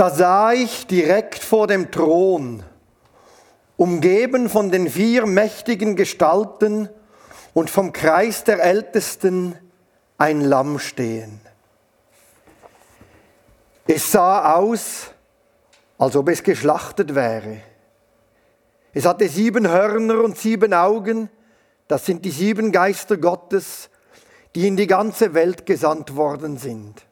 Da sah ich direkt vor dem Thron, umgeben von den vier mächtigen Gestalten und vom Kreis der Ältesten, ein Lamm stehen. Es sah aus, als ob es geschlachtet wäre. Es hatte sieben Hörner und sieben Augen, das sind die sieben Geister Gottes, die in die ganze Welt gesandt worden sind.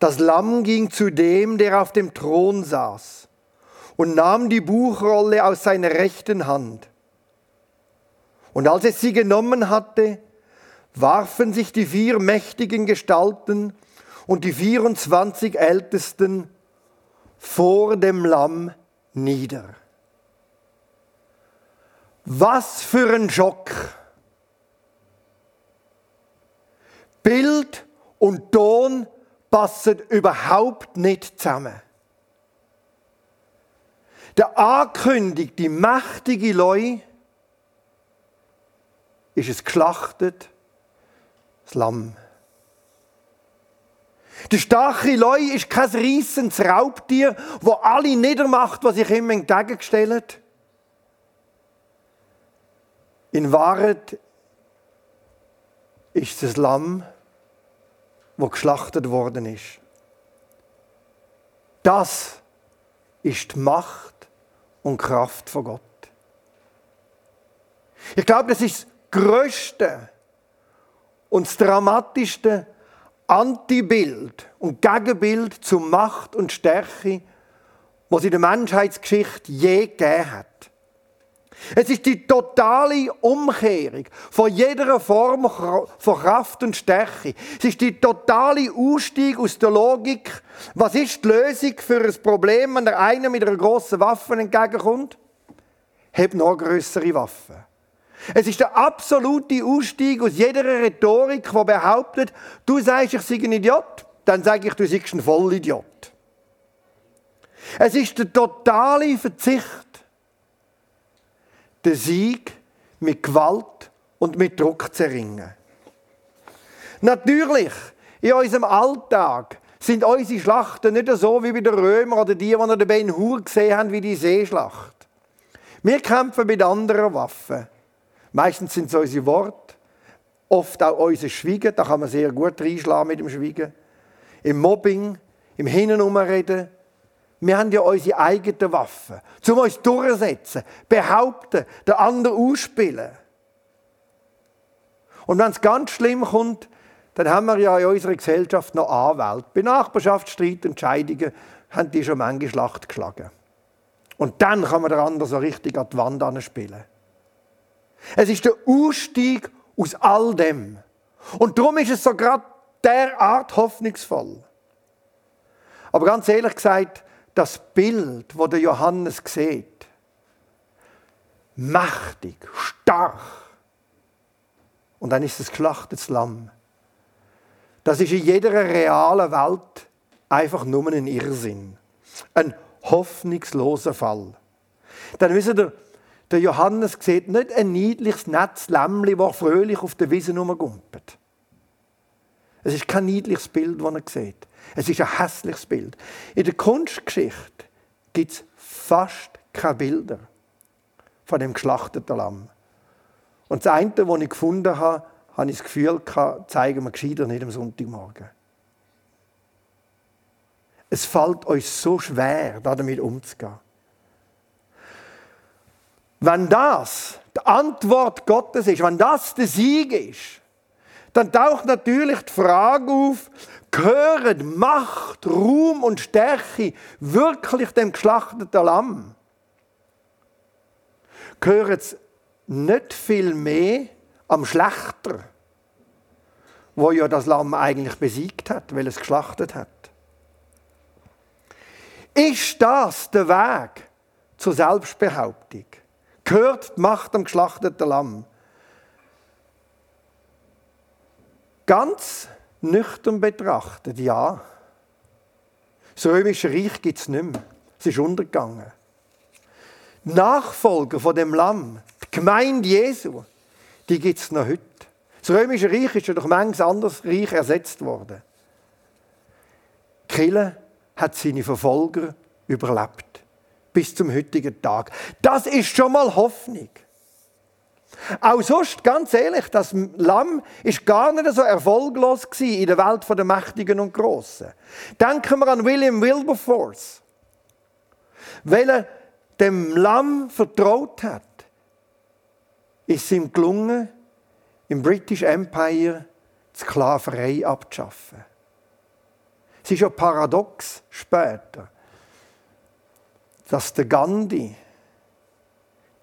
Das Lamm ging zu dem, der auf dem Thron saß, und nahm die Buchrolle aus seiner rechten Hand. Und als es sie genommen hatte, warfen sich die vier mächtigen Gestalten und die 24 Ältesten vor dem Lamm nieder. Was für ein Schock! Bild und Ton passen überhaupt nicht zusammen. Der ankündigte mächtige Leu ist es geschlachtet, das Lamm. Der starke Leu ist kein reissendes Raubtier, wo alle niedermacht, was sich ihm entgegengestellt. In Wahrheit ist es Lamm, wo geschlachtet worden ist. Das ist die Macht und Kraft von Gott. Ich glaube, das ist das größte und das dramatischste Antibild und Gegenbild zu Macht und Stärke, was in der Menschheitsgeschichte je gegeben hat. Es ist die totale Umkehrung von jeder Form von Kraft und Stärke. Es ist die totale Ausstieg aus der Logik. Was ist die Lösung für ein Problem, wenn der eine mit einer grossen Waffe entgegenkommt? Heb noch größere Waffen. Es ist der absolute Ausstieg aus jeder Rhetorik, die behauptet, du sagst, ich sei ein Idiot, dann sage ich, du seist ein Vollidiot. Es ist der totale Verzicht den Sieg mit Gewalt und mit Druck zu erringen. Natürlich, in unserem Alltag sind unsere Schlachten nicht so wie bei den Römern oder die, die den Ben Hur gesehen haben, wie die Seeschlacht. Wir kämpfen mit anderen Waffen. Meistens sind es unsere Worte, oft auch unser Schweigen, da kann man sehr gut reinschlagen mit dem Schweigen. Im Mobbing, im Hinenumreden, wir haben ja unsere eigenen Waffen, zum uns durchsetzen, behaupten, den anderen ausspielen. Und wenn es ganz schlimm kommt, dann haben wir ja in unserer Gesellschaft noch Anwälte. Bei Nachbarschaftsstreit, Entscheidungen haben die schon manche Schlacht geschlagen. Und dann kann man den anderen so richtig an die Wand anspielen. Es ist der Ausstieg aus all dem. Und darum ist es so gerade derart hoffnungsvoll. Aber ganz ehrlich gesagt, das Bild, wo der Johannes sieht, mächtig, stark, und dann ist es geschlachtetes Lamm. Das ist in jeder realen Welt einfach nur ein Irrsinn. Ein hoffnungsloser Fall. Dann wisst ihr, der Johannes sieht nicht ein niedliches, nettes Lämmli, das fröhlich auf der Wiese rumgumpelt. Es ist kein niedliches Bild, das er sieht. Es ist ein hässliches Bild. In der Kunstgeschichte gibt es fast keine Bilder von dem geschlachteten Lamm. Und das eine, das ich gefunden habe, habe ich das Gefühl, zeigen wir gescheiter nicht am Sonntagmorgen. Es fällt euch so schwer, damit umzugehen. Wenn das die Antwort Gottes ist, wenn das der Sieg ist, dann taucht natürlich die Frage auf, gehören Macht, Ruhm und Stärke wirklich dem geschlachteten Lamm? Gehören es nicht viel mehr am Schlechter, wo ja das Lamm eigentlich besiegt hat, weil es geschlachtet hat? Ist das der Weg zur Selbstbehauptung? Gehört die Macht am geschlachteten Lamm? Ganz nüchtern betrachtet, ja. Das römische Reich gibt es nicht mehr. Es ist untergegangen. Nachfolger von dem Lamm, die Gemeinde Jesu, die gibt es noch heute. Das römische Reich ist ja durch manches anderes Reich ersetzt worden. Kirche hat seine Verfolger überlebt. Bis zum heutigen Tag. Das ist schon mal Hoffnung. Auch sonst, ganz ehrlich, das Lamm ist gar nicht so erfolglos in der Welt der Mächtigen und Großen. Denken wir an William Wilberforce. Weil er dem Lamm vertraut hat, ist es ihm gelungen, im British Empire die Sklaverei abzuschaffen. Es ist ja paradox später, dass der Gandhi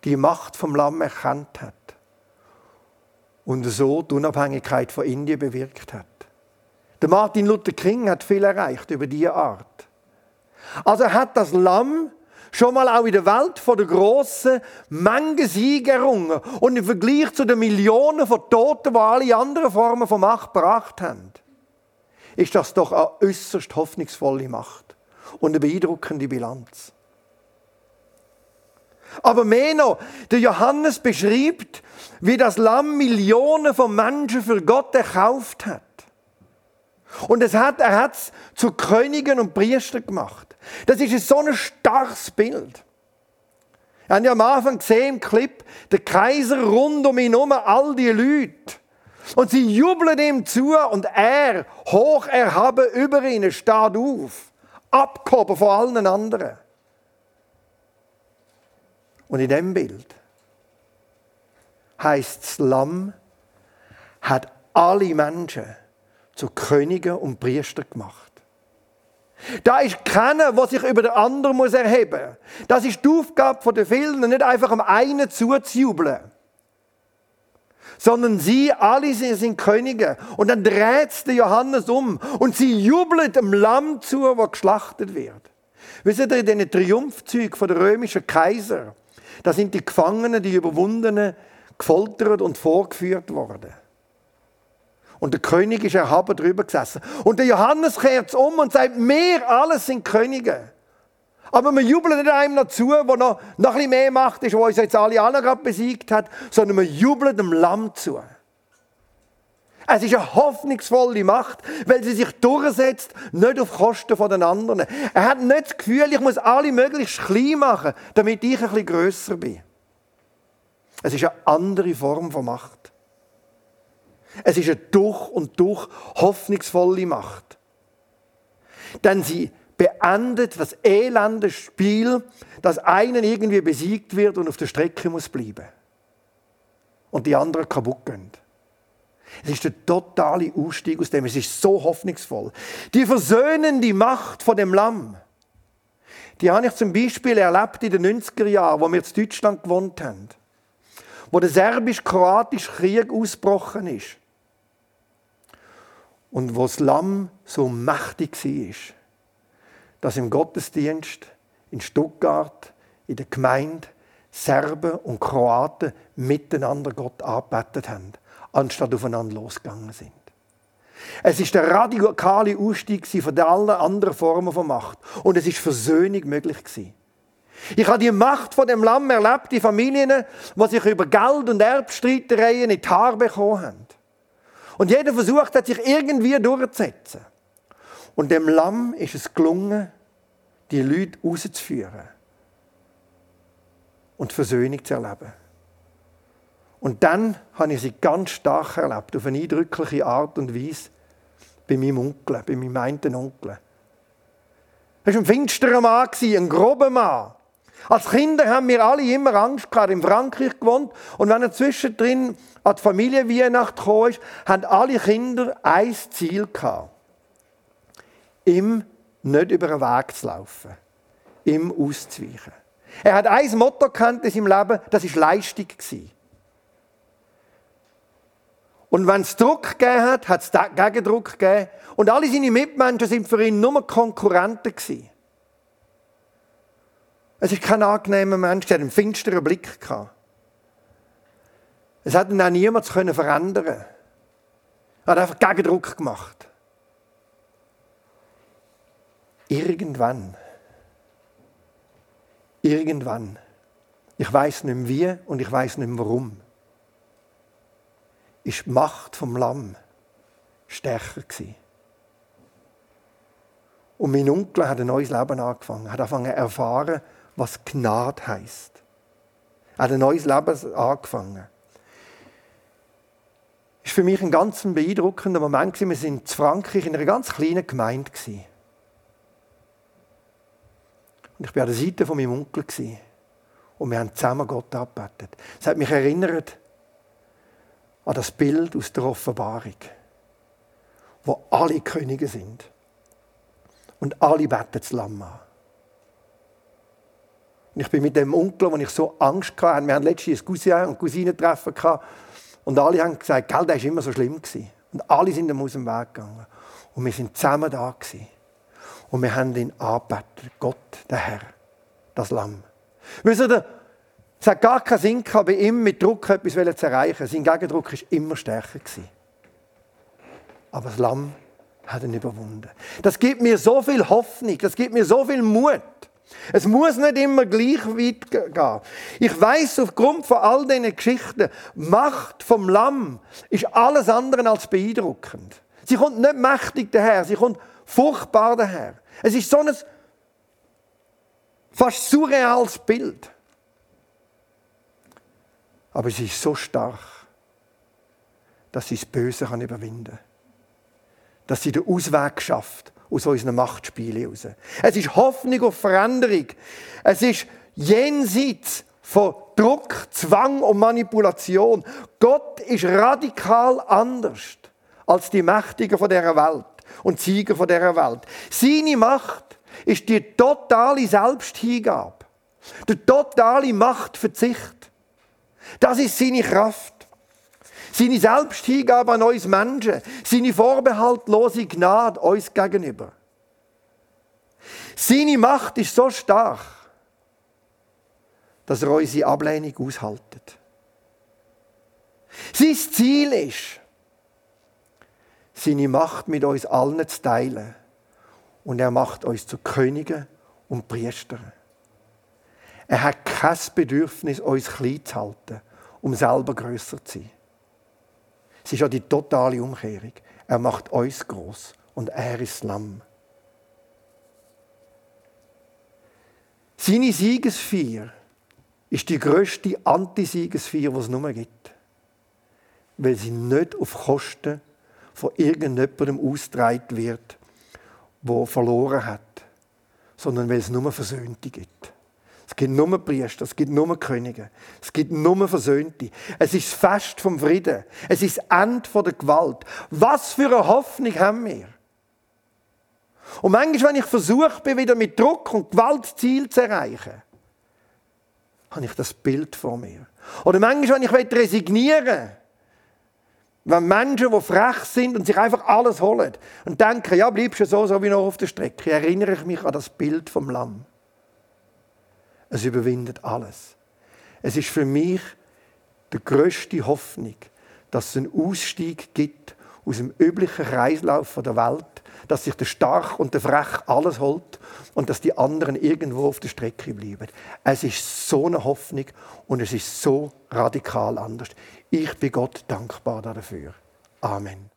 die Macht vom Lamm erkannt hat und so die Unabhängigkeit von Indien bewirkt hat. Der Martin Luther King hat viel erreicht über diese Art. Also hat das Lamm schon mal auch in der Welt von der grossen Menge Siege errungen und im Vergleich zu den Millionen von Toten, die alle anderen Formen von Macht gebracht haben, ist das doch eine äußerst hoffnungsvolle Macht und eine beeindruckende Bilanz. Aber mehr noch, der Johannes beschreibt, wie das Lamm Millionen von Menschen für Gott erkauft hat. Und es hat, er hat es zu Königen und Priestern gemacht. Das ist so ein starkes Bild. Wir haben ja am Anfang gesehen im Clip, der Kaiser rund um ihn herum, all die Leute. Und sie jubeln ihm zu und er, hoch erhaben über ihnen, steht auf. Abgehoben von allen anderen. Und in dem Bild heißt das Lamm hat alle Menschen zu Königen und Priester gemacht. Da ist keiner, der sich über den anderen muss erheben muss. Das ist die Aufgabe der vielen, nicht einfach am einen zuzujubeln. Sondern sie, alle sie sind Könige. Und dann dreht der Johannes um und sie jubeln dem Lamm zu, das geschlachtet wird. Wisst ihr, in diesen Triumphzügen der römischen Kaiser, da sind die Gefangenen, die Überwundenen, gefoltert und vorgeführt worden. Und der König ist erhaben drüber gesessen. Und der Johannes kehrt um und sagt, wir alles sind Könige. Aber wir jubeln nicht einem noch zu, der noch, noch ein bisschen mehr Macht ist, der uns jetzt alle anderen gerade besiegt hat, sondern wir jubeln dem Lamm zu. Es ist eine hoffnungsvolle Macht, weil sie sich durchsetzt, nicht auf Kosten der anderen. Er hat nicht das Gefühl, ich muss alle möglichst klein machen, damit ich ein bisschen grösser bin. Es ist eine andere Form von Macht. Es ist eine durch und durch hoffnungsvolle Macht. Denn sie beendet das elende Spiel, dass einen irgendwie besiegt wird und auf der Strecke muss bleiben. Und die anderen kaputt gehen. Es ist der totale Ausstieg aus dem. Es ist so hoffnungsvoll. Die versöhnende Macht von dem Lamm, die habe ich zum Beispiel erlebt in den 90er Jahren, wo wir in Deutschland gewohnt haben. Wo der serbisch-kroatische Krieg ausgebrochen ist. Und wo das Lamm so mächtig war, dass im Gottesdienst in Stuttgart, in der Gemeinde, Serben und Kroaten miteinander Gott arbeitet haben anstatt aufeinander losgegangen sind. Es ist der radikale Ausstieg von allen anderen Formen von Macht. Und es ist Versöhnung möglich gewesen. Ich habe die Macht von dem Lamm erlebt, die Familien, die sich über Geld und Erbstreitereien in die Haare bekommen haben. Und jeder versucht hat, sich irgendwie durchzusetzen. Und dem Lamm ist es gelungen, die Leute rauszuführen und Versöhnung zu erleben. Und dann habe ich sie ganz stark erlebt, auf eine eindrückliche Art und Weise, bei meinem Onkel, bei meinem einen Onkel. Er war ein finsterer Mann, ein grober Mann. Als Kinder haben wir alle immer Angst gehabt, in Frankreich gewohnt. Und wenn er zwischendrin an die Familie Weihnacht kam, haben alle Kinder ein Ziel gehabt. Ihm nicht über den Weg zu laufen. Ihm auszuweichen. Er hat ein Motto kennt in seinem Leben, das war Leistung. Und wenn es Druck gegeben hat, hat es Gegendruck gegeben. Und alle seine Mitmenschen sind für ihn nur Konkurrenten gewesen. Es ist kein angenehmer Mensch, der einen finsteren Blick gehabt. Es hat ihn auch niemand verändern Er hat einfach Gegendruck gemacht. Irgendwann, irgendwann, ich weiß nicht mehr wie und ich weiß nicht mehr warum, ist die Macht vom Lamm stärker gewesen. Und mein Onkel hat ein neues Leben angefangen, hat angefangen zu erfahren, was Gnade heisst. Er hat ein neues Leben angefangen. Das war für mich ein ganz beeindruckender Moment. Wir waren in Frankreich in einer ganz kleinen Gemeinde. Und ich war an der Seite von meinem Onkel. Und wir haben zusammen Gott angebetet. Es hat mich erinnert an das Bild aus der Offenbarung, wo alle Könige sind. Und alle beten das Lamm an. Und ich bin mit dem Onkel, wo ich so Angst hatte, wir hatten letztens ein Cousin und Cousinentreffen und alle haben gesagt, gell, der war immer so schlimm. Und alle sind ihm aus dem Weg gegangen. Und wir sind zusammen da gewesen. Und wir haben ihn angebetet. Gott, der Herr, das Lamm. Wisst ihr, es hat gar keinen Sinn gehabt, bei ihm mit Druck etwas zu erreichen. Sein Gegendruck war immer stärker. Aber das Lamm hat ihn überwunden. Das gibt mir so viel Hoffnung, das gibt mir so viel Mut. Es muss nicht immer gleich weit gehen. Ich weiß aufgrund von all diesen Geschichten, Macht vom Lamm ist alles andere als beeindruckend. Sie kommt nicht mächtig daher, sie kommt furchtbar daher. Es ist so ein fast surreales Bild. Aber sie ist so stark, dass sie das Böse kann überwinden kann. Dass sie den Ausweg schafft aus unseren Machtspielen heraus. Es ist Hoffnung auf Veränderung. Es ist jenseits von Druck, Zwang und Manipulation. Gott ist radikal anders als die Mächtigen von dieser Welt und Sieger von dieser Welt. Seine Macht ist die totale Selbsthingabe, der totale Machtverzicht. Das ist seine Kraft. Seine Selbsthingabe an uns Menschen. Seine vorbehaltlose Gnade uns gegenüber. Seine Macht ist so stark, dass er unsere Ablehnung aushaltet. Sein Ziel ist, seine Macht mit uns allen zu teilen. Und er macht uns zu Königen und Priestern. Er hat kein Bedürfnis, uns klein zu halten, um selber größer zu sein. Es ist ja die totale Umkehrung. Er macht uns groß und er ist Lamm. Seine Siegesfeier ist die grösste Antisiegesfeier, die es nur gibt. Weil sie nicht auf Kosten von irgendjemandem ausgetragen wird, der verloren hat, sondern weil es nur Versöhnte gibt. Gibt nur Priester, es gibt nur Könige, es gibt nur Versöhnte. Es ist das Fest vom Frieden. Es ist das Ende der Gewalt. Was für eine Hoffnung haben wir? Und manchmal, wenn ich versuche, bin, wieder mit Druck und Gewalt Ziel zu erreichen, habe ich das Bild vor mir. Oder manchmal, wenn ich resignieren will, wenn Menschen, die frech sind und sich einfach alles holen und denken, ja, bleibst du so, so wie noch auf der Strecke, erinnere ich mich an das Bild vom Lamm. Es überwindet alles. Es ist für mich die größte Hoffnung, dass es einen Ausstieg gibt aus dem üblichen Kreislauf der Welt, dass sich der Stark und der Frech alles holt und dass die anderen irgendwo auf der Strecke bleiben. Es ist so eine Hoffnung und es ist so radikal anders. Ich bin Gott dankbar dafür. Amen.